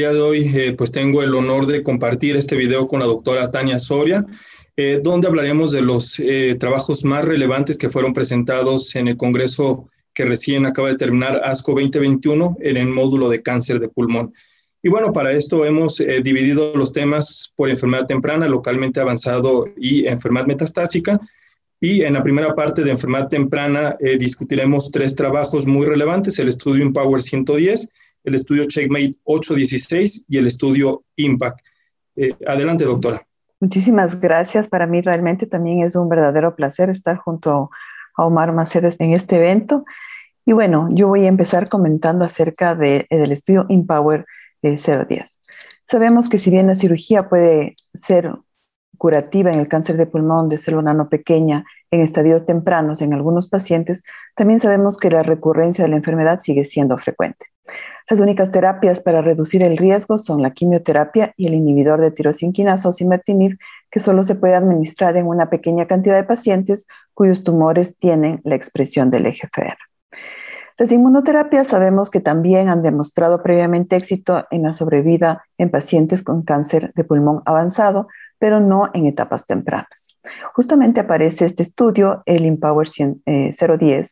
día de hoy eh, pues tengo el honor de compartir este video con la doctora Tania Soria, eh, donde hablaremos de los eh, trabajos más relevantes que fueron presentados en el Congreso que recién acaba de terminar, ASCO 2021, en el módulo de cáncer de pulmón. Y bueno, para esto hemos dividido los temas por enfermedad temprana, localmente avanzado y enfermedad metastásica. Y en la primera parte de enfermedad temprana discutiremos tres trabajos muy relevantes, el estudio Empower 110, el estudio Checkmate 816 y el estudio Impact. Eh, adelante, doctora. Muchísimas gracias. Para mí realmente también es un verdadero placer estar junto a Omar Macedes en este evento. Y bueno, yo voy a empezar comentando acerca de, del estudio Empower 010. Sabemos que si bien la cirugía puede ser curativa en el cáncer de pulmón de célula nano pequeña en estadios tempranos en algunos pacientes, también sabemos que la recurrencia de la enfermedad sigue siendo frecuente. Las únicas terapias para reducir el riesgo son la quimioterapia y el inhibidor de tirosinquinasa o simertinib, que solo se puede administrar en una pequeña cantidad de pacientes cuyos tumores tienen la expresión del EGFR. Las inmunoterapias sabemos que también han demostrado previamente éxito en la sobrevida en pacientes con cáncer de pulmón avanzado, pero no en etapas tempranas. Justamente aparece este estudio, el Empower 010, eh,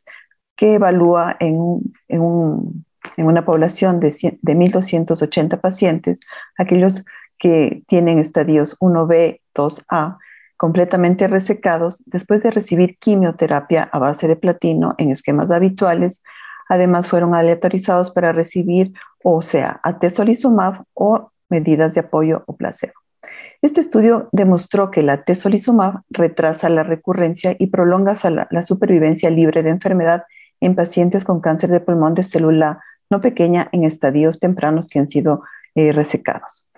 que evalúa en un en una población de, 1.280 pacientes, aquellos que tienen estadios 1B, 2A, completamente resecados después de recibir quimioterapia a base de platino en esquemas habituales. Además, fueron aleatorizados para recibir o sea atezolizumab o medidas de apoyo o placebo. Este estudio demostró que la atezolizumab retrasa la recurrencia y prolonga la supervivencia libre de enfermedad en pacientes con cáncer de pulmón de célula no pequeña en estadios tempranos que han sido eh, resecados.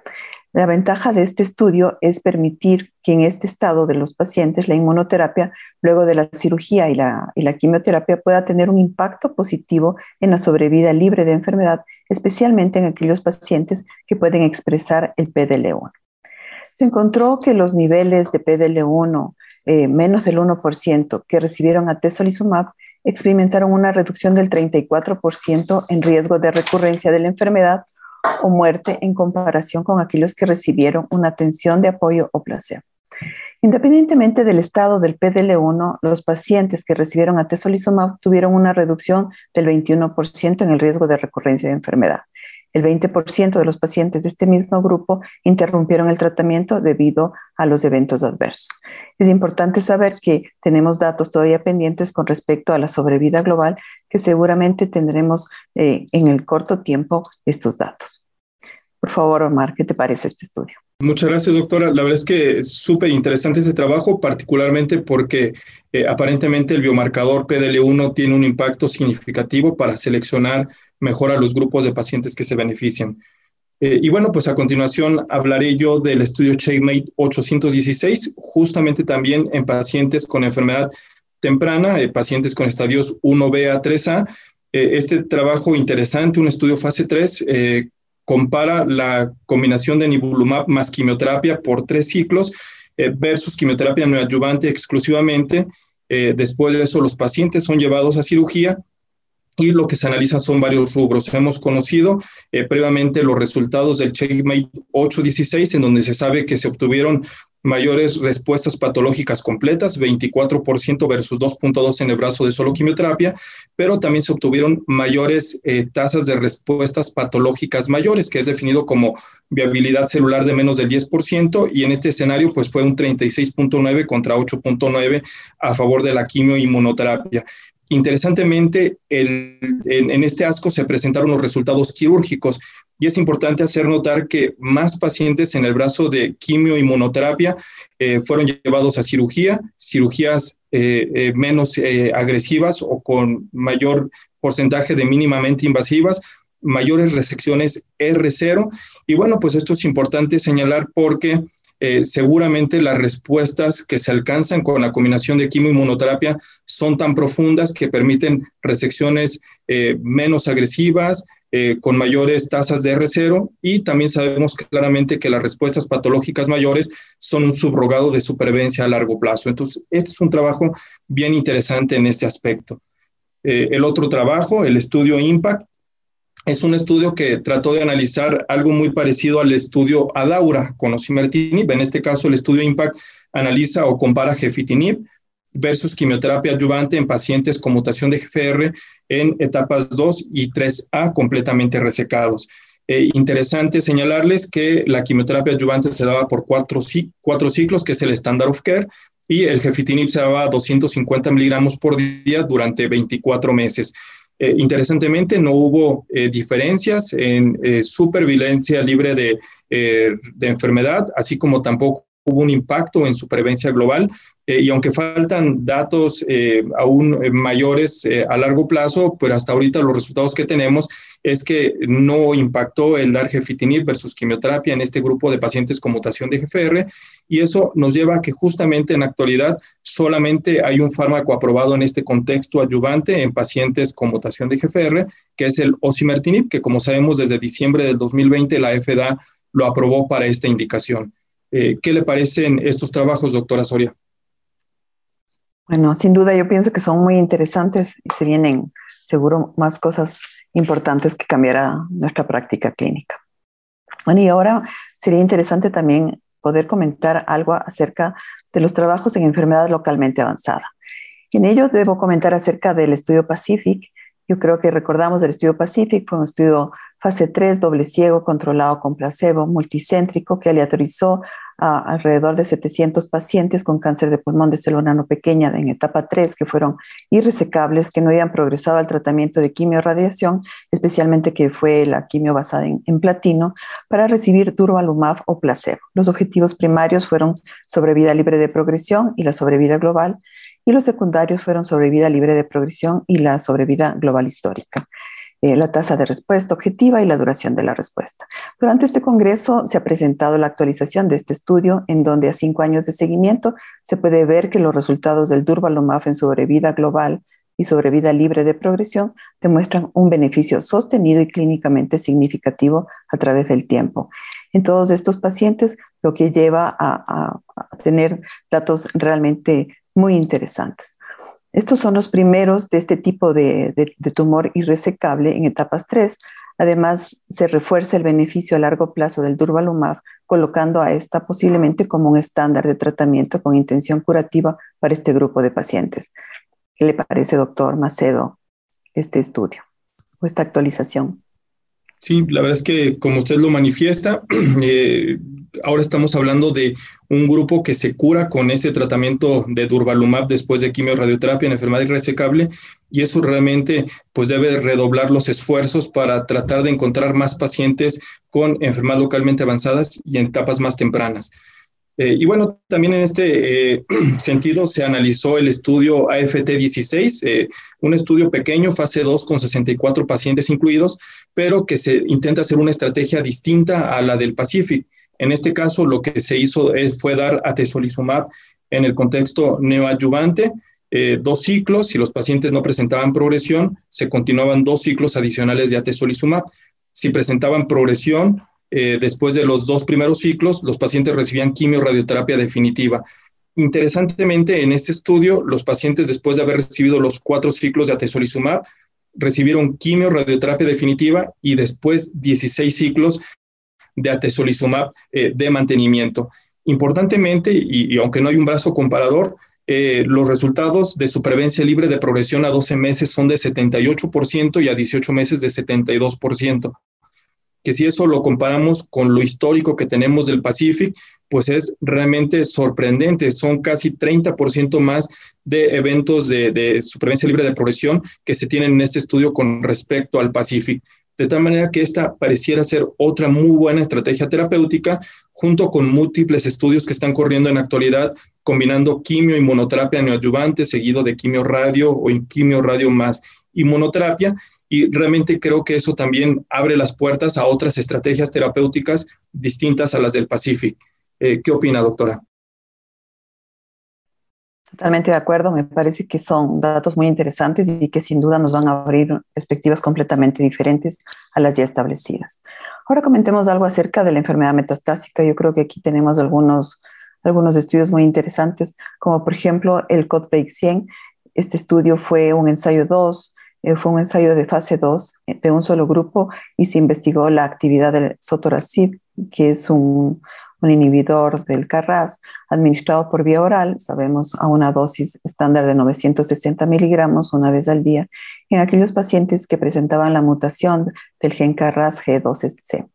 La ventaja de este estudio es permitir que en este estado de los pacientes la inmunoterapia, luego de la cirugía y la, y la quimioterapia, pueda tener un impacto positivo en la sobrevida libre de enfermedad, especialmente en aquellos pacientes que pueden expresar el PDL1. Se encontró que los niveles de PDL1 eh, menos del 1% que recibieron atezolizumab experimentaron una reducción del 34% en riesgo de recurrencia de la enfermedad o muerte en comparación con aquellos que recibieron una atención de apoyo o placebo. Independientemente del estado del PDL1, los pacientes que recibieron atezolizumab tuvieron una reducción del 21% en el riesgo de recurrencia de enfermedad. El 20% de los pacientes de este mismo grupo interrumpieron el tratamiento debido a los eventos adversos. Es importante saber que tenemos datos todavía pendientes con respecto a la sobrevida global, que seguramente tendremos eh, en el corto tiempo estos datos. Por favor, Omar, ¿qué te parece este estudio? Muchas gracias, doctora. La verdad es que es súper interesante este trabajo, particularmente porque eh, aparentemente el biomarcador PDL1 tiene un impacto significativo para seleccionar mejor a los grupos de pacientes que se benefician. Eh, y bueno, pues a continuación hablaré yo del estudio Checkmate 816, justamente también en pacientes con enfermedad temprana, eh, pacientes con estadios 1B a 3A. este trabajo interesante, un estudio fase 3, compara la combinación de nivolumab más quimioterapia por tres ciclos eh, versus quimioterapia neoadyuvante exclusivamente. Eh, después de eso, los pacientes son llevados a cirugía y lo que se analiza son varios rubros. Hemos conocido eh, previamente los resultados del Checkmate 816, en donde se sabe que se obtuvieron mayores respuestas patológicas completas, 24% versus 2.2 en el brazo de solo quimioterapia, pero también se obtuvieron mayores eh, tasas de respuestas patológicas mayores, que es definido como viabilidad celular de menos del 10%, y en este escenario pues fue un 36.9 contra 8.9 a favor de la quimioinmunoterapia. Interesantemente, en, este ASCO se presentaron los resultados quirúrgicos y es importante hacer notar que más pacientes en el brazo de quimioinmunoterapia eh, fueron llevados a cirugía, cirugías eh, eh, menos agresivas o con mayor porcentaje de mínimamente invasivas, mayores resecciones R0. Y bueno, pues esto es importante señalar porque eh, seguramente las respuestas que se alcanzan con la combinación de quimioinmunoterapia son tan profundas que permiten resecciones eh, menos agresivas, eh, con mayores tasas de R0 y también sabemos claramente que las respuestas patológicas mayores son un subrogado de supervivencia a largo plazo. Entonces, este es un trabajo bien interesante en ese aspecto. el otro trabajo, el estudio IMPACT, es un estudio que trató de analizar algo muy parecido al estudio ADAURA con osimertinib. En este caso, el estudio IMPACT analiza o compara gefitinib versus quimioterapia adyuvante en pacientes con mutación de GFR en etapas 2 y 3A completamente resecados. Eh, interesante señalarles que la quimioterapia adyuvante se daba por cuatro, ciclos, que es el standard of care, y el gefitinib se daba a 250 miligramos por día durante 24 meses. Eh, interesantemente, no hubo eh, diferencias en eh, supervivencia libre de, de, enfermedad, así como tampoco hubo un impacto en supervivencia global eh, y aunque faltan datos eh, aún eh, mayores a largo plazo, pero hasta ahorita los resultados que tenemos es que no impactó el dar gefitinib versus quimioterapia en este grupo de pacientes con mutación de GFR y eso nos lleva a que justamente en la actualidad solamente hay un fármaco aprobado en este contexto adyuvante en pacientes con mutación de GFR, que es el osimertinib, que como sabemos desde diciembre del 2020 la FDA lo aprobó para esta indicación. ¿Qué le parecen estos trabajos, doctora Soria? Bueno, sin duda yo pienso que son muy interesantes y se vienen seguro más cosas importantes que cambiará nuestra práctica clínica. Bueno, y ahora sería interesante también poder comentar algo acerca de los trabajos en enfermedad localmente avanzada. En ello debo comentar acerca del estudio Pacific. Yo creo que recordamos el estudio Pacific, fue un estudio fase 3, doble ciego, controlado con placebo, multicéntrico, que aleatorizó a alrededor de 700 pacientes con cáncer de pulmón de célula no pequeña en etapa 3 que fueron irresecables, que no habían progresado al tratamiento de quimio-radiación, especialmente que fue la quimio basada en, platino, para recibir durvalumab o placebo. Los objetivos primarios fueron sobrevida libre de progresión y la sobrevida global, y los secundarios fueron sobrevida libre de progresión y la sobrevida global histórica. Eh, la tasa de respuesta objetiva y la duración de la respuesta. Durante este congreso se ha presentado la actualización de este estudio, en donde a cinco años de seguimiento se puede ver que los resultados del Durvalumab en sobrevida global y sobrevida libre de progresión demuestran un beneficio sostenido y clínicamente significativo a través del tiempo. En todos estos pacientes, lo que lleva a, a tener datos realmente muy interesantes. Estos son los primeros de este tipo de, tumor irresecable en etapas 3. Además, se refuerza el beneficio a largo plazo del durvalumab, colocando a esta posiblemente como un estándar de tratamiento con intención curativa para este grupo de pacientes. ¿Qué le parece, doctor Macedo, este estudio o esta actualización? Sí, la verdad es que como usted lo manifiesta, eh, ahora estamos hablando de un grupo que se cura con ese tratamiento de durvalumab después de quimio-radioterapia en enfermedad irresecable y eso realmente pues debe redoblar los esfuerzos para tratar de encontrar más pacientes con enfermedades localmente avanzadas y en etapas más tempranas. Eh, y bueno, también en este eh, sentido se analizó el estudio AFT16, eh, un estudio pequeño, fase 2, con 64 pacientes incluidos, pero que se intenta hacer una estrategia distinta a la del Pacific. En este caso, lo que se hizo fue dar atezolizumab en el contexto neoadyuvante, eh, dos ciclos, si los pacientes no presentaban progresión, se continuaban dos ciclos adicionales de atezolizumab. Si presentaban progresión, eh, después de los dos primeros ciclos, los pacientes recibían quimio-radioterapia definitiva. Interesantemente, en este estudio, los pacientes después de haber recibido los cuatro ciclos de atezolizumab, recibieron quimio-radioterapia definitiva y después 16 ciclos de atezolizumab eh, de mantenimiento. Importantemente, y, aunque no hay un brazo comparador, eh, los resultados de supervivencia libre de progresión a 12 meses son de 78% y a 18 meses de 72%. Que si eso lo comparamos con lo histórico que tenemos del Pacific, pues es realmente sorprendente. Son casi 30% más de eventos de, de supervivencia libre de progresión que se tienen en este estudio con respecto al Pacific de tal manera que esta pareciera ser otra muy buena estrategia terapéutica, junto con múltiples estudios que están corriendo en la actualidad, combinando quimio, inmunoterapia neoadyuvante, seguido de quimio radio o quimio radio más inmunoterapia. Y realmente creo que eso también abre las puertas a otras estrategias terapéuticas distintas a las del Pacific. Eh, ¿Qué opina, doctora? Totalmente de acuerdo, me parece que son datos muy interesantes y que sin duda nos van a abrir perspectivas completamente diferentes a las ya establecidas. Ahora comentemos algo acerca de la enfermedad metastásica. Yo creo que aquí tenemos algunos, algunos estudios muy interesantes, como por ejemplo el CODBREAK 100. Este estudio fue un ensayo 2 eh, fue un ensayo de fase 2 eh, de un solo grupo y se investigó la actividad del sotorasib, que es un, un inhibidor del CARRAS administrado por vía oral, sabemos a una dosis estándar de 960 miligramos una vez al día, en aquellos pacientes que presentaban la mutación del gen CARRAS G12C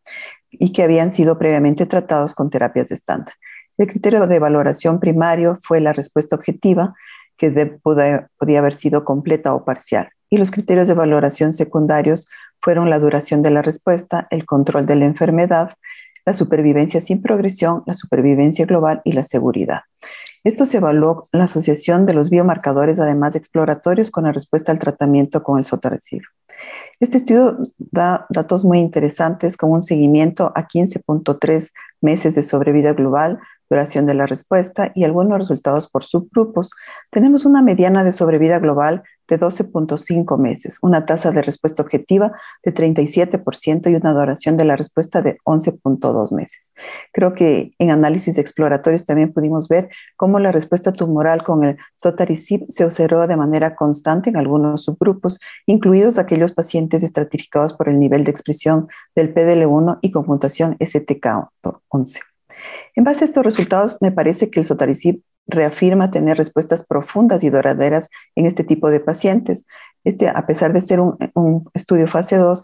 y que habían sido previamente tratados con terapias estándar. El criterio de valoración primario fue la respuesta objetiva, que podía haber sido completa o parcial. Y los criterios de valoración secundarios fueron la duración de la respuesta, el control de la enfermedad, la supervivencia sin progresión, la supervivencia global y la seguridad. Esto se evaluó la asociación de los biomarcadores, además exploratorios, con la respuesta al tratamiento con el sotorexib. Este estudio da datos muy interesantes como un seguimiento a 15.3 meses de sobrevida global, duración de la respuesta y algunos resultados por subgrupos. Tenemos una mediana de sobrevida global de 12.5 meses, una tasa de respuesta objetiva de 37% y una duración de la respuesta de 11.2 meses. Creo que en análisis exploratorios también pudimos ver cómo la respuesta tumoral con el sotaricib se observó de manera constante en algunos subgrupos, incluidos aquellos pacientes estratificados por el nivel de expresión del PDL1 y con mutación STK11. En base a estos resultados, me parece que el sotaricib reafirma tener respuestas profundas y duraderas en este tipo de pacientes. Este, a pesar de ser un, estudio fase 2,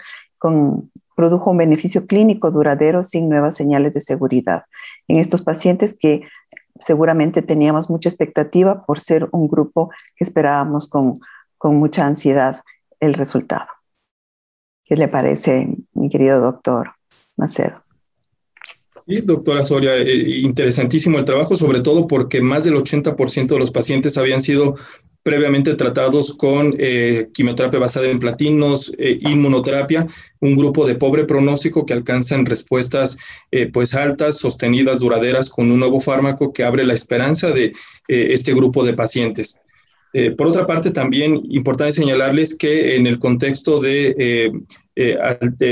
produjo un beneficio clínico duradero sin nuevas señales de seguridad en estos pacientes que seguramente teníamos mucha expectativa por ser un grupo que esperábamos con, con mucha ansiedad el resultado. ¿Qué le parece, mi querido doctor Macedo? Sí, doctora Soria, eh, interesantísimo el trabajo, sobre todo porque más del 80% de los pacientes habían sido previamente tratados con eh, quimioterapia basada en platinos, eh, inmunoterapia, un grupo de pobre pronóstico que alcanzan respuestas pues altas, sostenidas, duraderas con un nuevo fármaco que abre la esperanza de este grupo de pacientes. por otra parte, también importante señalarles que en el contexto de eh,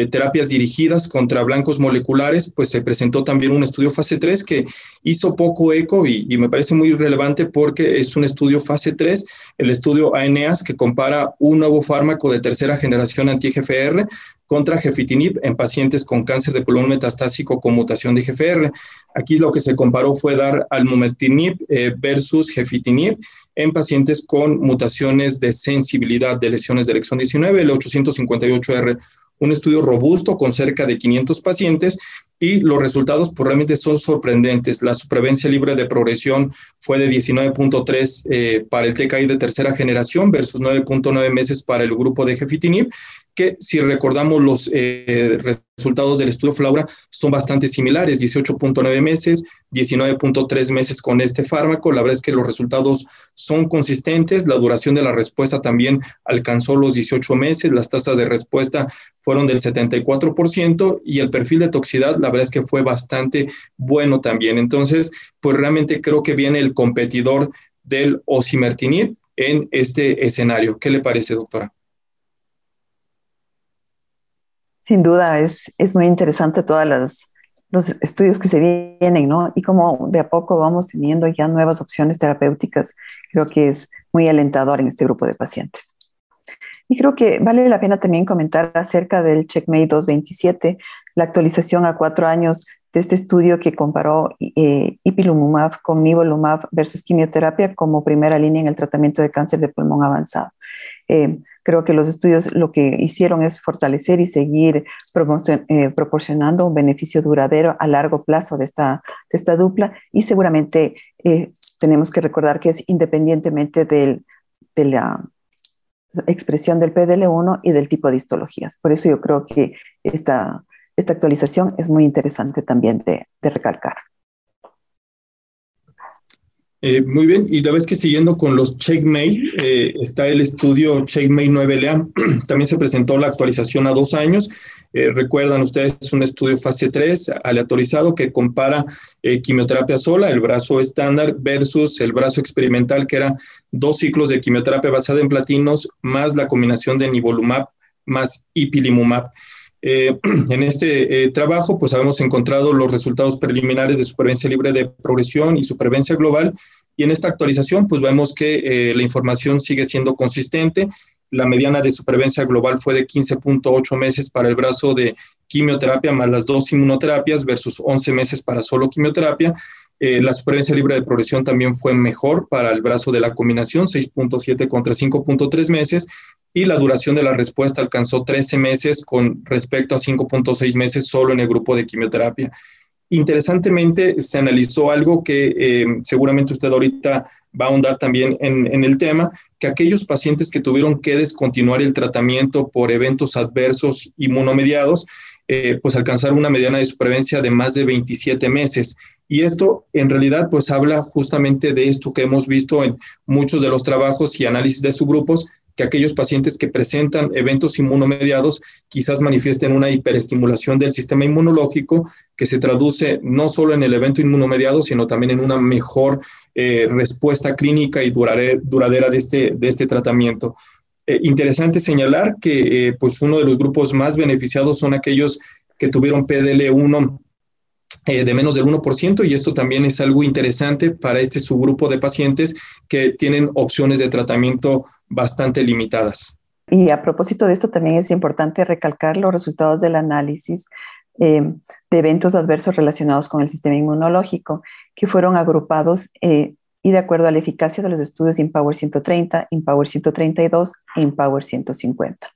terapias dirigidas contra blancos moleculares, pues se presentó también un estudio fase 3 que hizo poco eco y, me parece muy relevante porque es un estudio fase 3, el estudio ANEAS, que compara un nuevo fármaco de tercera generación anti-GFR contra gefitinib en pacientes con cáncer de pulmón metastásico con mutación de GFR. Aquí lo que se comparó fue dar almumertinib eh, versus gefitinib en pacientes con mutaciones de sensibilidad de lesiones de elección 19, el 858R un estudio robusto con cerca de 500 pacientes y los resultados pues, realmente son sorprendentes. La supervivencia libre de progresión fue de 19.3 eh, para el TKI de tercera generación versus 9.9 meses para el grupo de gefitinib que si recordamos los eh, resultados del estudio Flaura son bastante similares, 18.9 meses, 19.3 meses con este fármaco. La verdad es que los resultados son consistentes, la duración de la respuesta también alcanzó los 18 meses, las tasas de respuesta fueron del 74% y el perfil de toxicidad, la verdad es que fue bastante bueno también. Entonces, pues realmente creo que viene el competidor del osimertinib en este escenario. ¿Qué le parece, doctora? Sin duda, es, es muy interesante todos los estudios que se vienen, ¿no? Y como de a poco vamos teniendo ya nuevas opciones terapéuticas, creo que es muy alentador en este grupo de pacientes. Y creo que vale la pena también comentar acerca del Checkmate 227, la actualización a cuatro años de este estudio que comparó eh, ipilimumab con nivolumab versus quimioterapia como primera línea en el tratamiento de cáncer de pulmón avanzado. Eh, creo que los estudios lo que hicieron es fortalecer y seguir eh, proporcionando un beneficio duradero a largo plazo de esta, de esta dupla y seguramente eh, tenemos que recordar que es independientemente del, de la expresión del PDL1 y del tipo de histologías. Por eso yo creo que esta, esta actualización es muy interesante también de, de recalcar. Eh, muy bien, y la vez que siguiendo con los Checkmate, eh, está el estudio Checkmate 9LA. También se presentó la actualización a dos años. Eh, recuerdan ustedes, es un estudio fase 3 aleatorizado que compara quimioterapia sola, el brazo estándar, versus el brazo experimental, que era dos ciclos de quimioterapia basada en platinos, más la combinación de nivolumab más ipilimumab. Eh, en este eh, trabajo, pues habíamos encontrado los resultados preliminares de supervivencia libre de progresión y supervivencia global, y en esta actualización, pues vemos que eh, la información sigue siendo consistente la mediana de supervivencia global fue de 15.8 meses para el brazo de quimioterapia más las dos inmunoterapias versus 11 meses para solo quimioterapia. Eh, la supervivencia libre de progresión también fue mejor para el brazo de la combinación, 6.7 contra 5.3 meses, y la duración de la respuesta alcanzó 13 meses con respecto a 5.6 meses solo en el grupo de quimioterapia. Interesantemente, se analizó algo que eh, seguramente usted ahorita va a ahondar también en, el tema, que aquellos pacientes que tuvieron que descontinuar el tratamiento por eventos adversos inmunomediados, eh, pues alcanzaron una mediana de supervivencia de más de 27 meses. Y esto en realidad pues habla justamente de esto que hemos visto en muchos de los trabajos y análisis de subgrupos, que aquellos pacientes que presentan eventos inmunomediados quizás manifiesten una hiperestimulación del sistema inmunológico que se traduce no solo en el evento inmunomediado, sino también en una mejor eh, respuesta clínica y duradera de este, de este tratamiento. Eh, interesante señalar que eh, pues uno de los grupos más beneficiados son aquellos que tuvieron PDL1 eh, de menos del 1% y esto también es algo interesante para este subgrupo de pacientes que tienen opciones de tratamiento bastante limitadas. Y a propósito de esto, también es importante recalcar los resultados del análisis eh, de eventos adversos relacionados con el sistema inmunológico, que fueron agrupados eh, y de acuerdo a la eficacia de los estudios Empower 130, Empower 132 e Empower 150.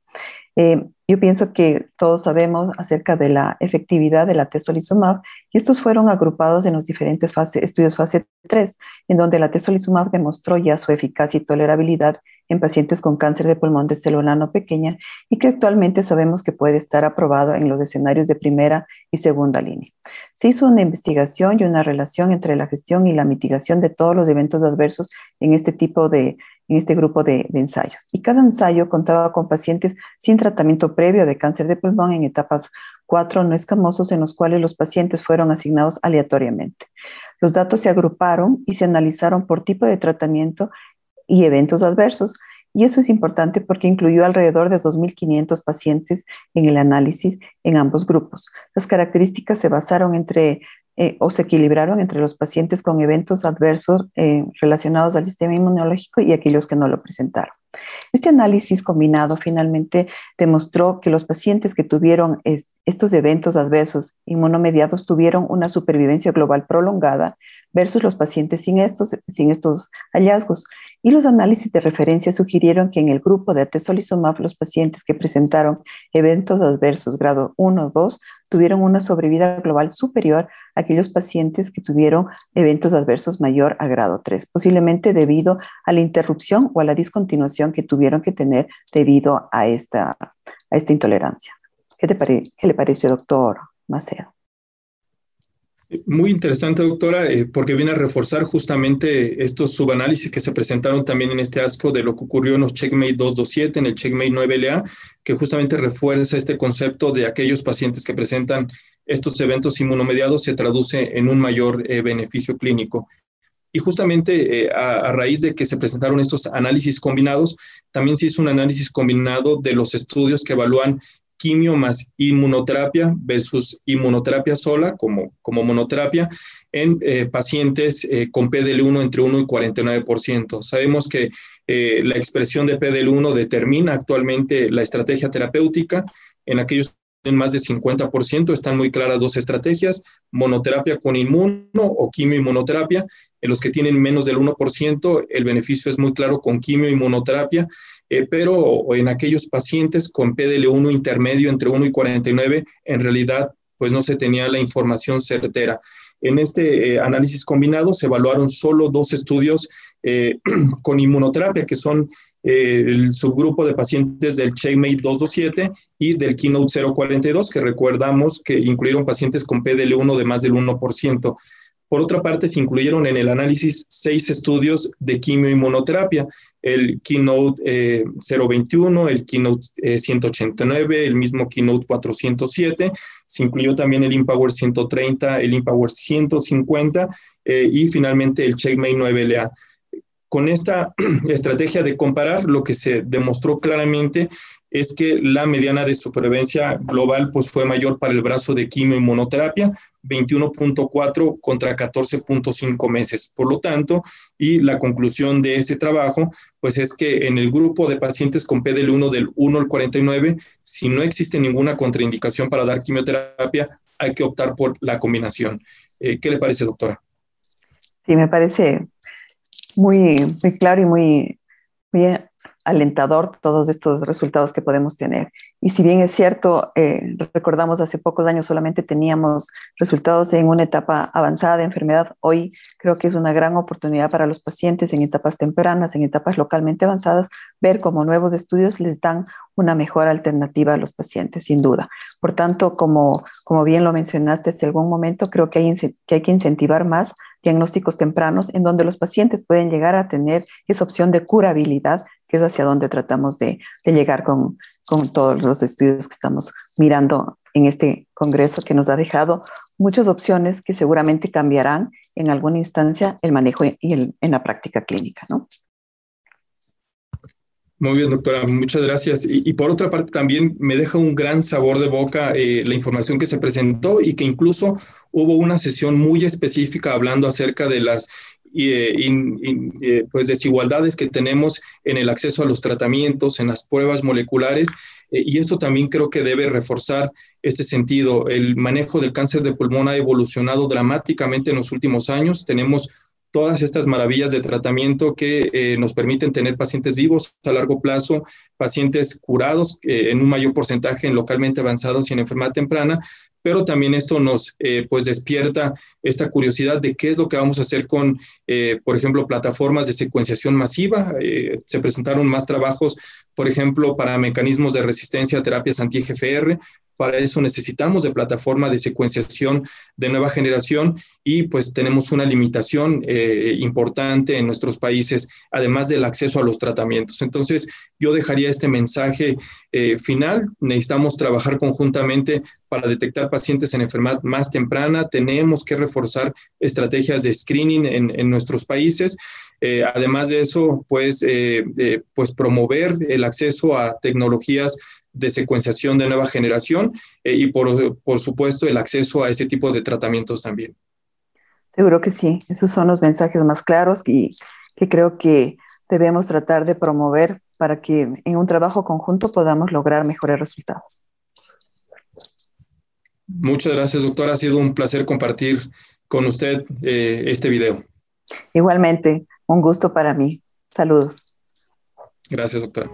Eh, yo pienso que todos sabemos acerca de la efectividad de la tesolizumab y estos fueron agrupados en los diferentes estudios fase 3, en donde la tesolizumab demostró ya su eficacia y tolerabilidad en pacientes con cáncer de pulmón de célula no pequeña y que actualmente sabemos que puede estar aprobado en los escenarios de primera y segunda línea. Se hizo una investigación y una relación entre la gestión y la mitigación de todos los eventos adversos en este tipo de en este grupo de, ensayos. Y cada ensayo contaba con pacientes sin tratamiento previo de cáncer de pulmón en etapas 4 no escamosos en los cuales los pacientes fueron asignados aleatoriamente. Los datos se agruparon y se analizaron por tipo de tratamiento y eventos adversos. Y eso es importante porque incluyó alrededor de 2.500 pacientes en el análisis en ambos grupos. Las características se basaron entre eh, o se equilibraron entre los pacientes con eventos adversos eh, relacionados al sistema inmunológico y aquellos que no lo presentaron. Este análisis combinado finalmente demostró que los pacientes que tuvieron estos eventos adversos inmunomediados tuvieron una supervivencia global prolongada versus los pacientes sin estos, sin estos hallazgos. Y los análisis de referencia sugirieron que en el grupo de atezolizumab los pacientes que presentaron eventos adversos grado 1 o 2 tuvieron una sobrevida global superior a aquellos pacientes que tuvieron eventos adversos mayor a grado 3, posiblemente debido a la interrupción o a la discontinuación que tuvieron que tener debido a esta, a esta intolerancia. ¿Qué, te ¿Qué le parece, doctor Macedo? Muy interesante, doctora, eh, porque viene a reforzar justamente estos subanálisis que se presentaron también en este ASCO de lo que ocurrió en los Checkmate 227, en el Checkmate 9LA, que justamente refuerza este concepto de aquellos pacientes que presentan estos eventos inmunomediados se traduce en un mayor eh, beneficio clínico. Y justamente eh, a, raíz de que se presentaron estos análisis combinados, también se hizo un análisis combinado de los estudios que evalúan quimio más inmunoterapia versus inmunoterapia sola como, como monoterapia en eh, pacientes eh, con PDL1 entre 1 y 49%. Sabemos que eh, la expresión de PDL1 determina actualmente la estrategia terapéutica. En aquellos en más de 50%, están muy claras dos estrategias, monoterapia con inmuno o quimio-inmunoterapia. En los que tienen menos del 1%, el beneficio es muy claro con quimio-inmunoterapia eh, pero en aquellos pacientes con PDL1 intermedio entre 1 y 49, en realidad pues no se tenía la información certera. En este eh, análisis combinado se evaluaron solo dos estudios eh, con inmunoterapia, que son el subgrupo de pacientes del Checkmate 227 y del Keynote 042, que recordamos que incluyeron pacientes con PDL1 de más del 1%. Por otra parte, se incluyeron en el análisis seis estudios de quimioinmunoterapia, el Keynote 021, eh, el Keynote 189, eh, el mismo Keynote 407, se incluyó también el Empower 130, el Empower 150 eh, y finalmente el Checkmate 9LA. Con esta estrategia de comparar, lo que se demostró claramente es que la mediana de supervivencia global pues fue mayor para el brazo de quimioinmunoterapia, 21.4 contra 14.5 meses. Por lo tanto, y la conclusión de ese trabajo, pues es que en el grupo de pacientes con PDL1 del 1 al 49, si no existe ninguna contraindicación para dar quimioterapia, hay que optar por la combinación. Eh, ¿Qué le parece, doctora? Sí, me parece muy, muy claro y muy, muy alentador todos estos resultados que podemos tener. Y si bien es cierto, eh, recordamos hace pocos años solamente teníamos resultados en una etapa avanzada de enfermedad, hoy creo que es una gran oportunidad para los pacientes en etapas tempranas, en etapas localmente avanzadas, ver cómo nuevos estudios les dan una mejor alternativa a los pacientes, sin duda. Por tanto, como, como bien lo mencionaste hace algún momento, creo que hay, que hay que incentivar más diagnósticos tempranos en donde los pacientes pueden llegar a tener esa opción de curabilidad que es hacia donde tratamos de, llegar con, todos los estudios que estamos mirando en este congreso que nos ha dejado muchas opciones que seguramente cambiarán en alguna instancia el manejo y en la práctica clínica, ¿no? Muy bien, doctora, muchas gracias. Y, por otra parte, también me deja un gran sabor de boca eh, la información que se presentó y que incluso hubo una sesión muy específica hablando acerca de las eh, eh, pues desigualdades que tenemos en el acceso a los tratamientos, en las pruebas moleculares, eh, y esto también creo que debe reforzar este sentido. El manejo del cáncer de pulmón ha evolucionado dramáticamente en los últimos años. Tenemos todas estas maravillas de tratamiento que nos permiten tener pacientes vivos a largo plazo, pacientes curados en un mayor porcentaje en localmente avanzados y en enfermedad temprana, pero también esto nos eh, pues despierta esta curiosidad de qué es lo que vamos a hacer con, eh, por ejemplo, plataformas de secuenciación masiva. Eh, se presentaron más trabajos, por ejemplo, para mecanismos de resistencia a terapias anti-GFR, para eso necesitamos de plataforma de secuenciación de nueva generación y pues tenemos una limitación eh, importante en nuestros países, además del acceso a los tratamientos. Entonces, yo dejaría este mensaje eh, final. Necesitamos trabajar conjuntamente para detectar pacientes en enfermedad más temprana. Tenemos que reforzar estrategias de screening en, nuestros países. Eh, además de eso, pues, pues promover el acceso a tecnologías de secuenciación de nueva generación eh, y por, por, supuesto el acceso a ese tipo de tratamientos también. Seguro que sí, esos son los mensajes más claros y que creo que debemos tratar de promover para que en un trabajo conjunto podamos lograr mejores resultados. Muchas gracias, doctora. Ha sido un placer compartir con usted eh, este video. Igualmente, un gusto para mí. Saludos. Gracias, doctora.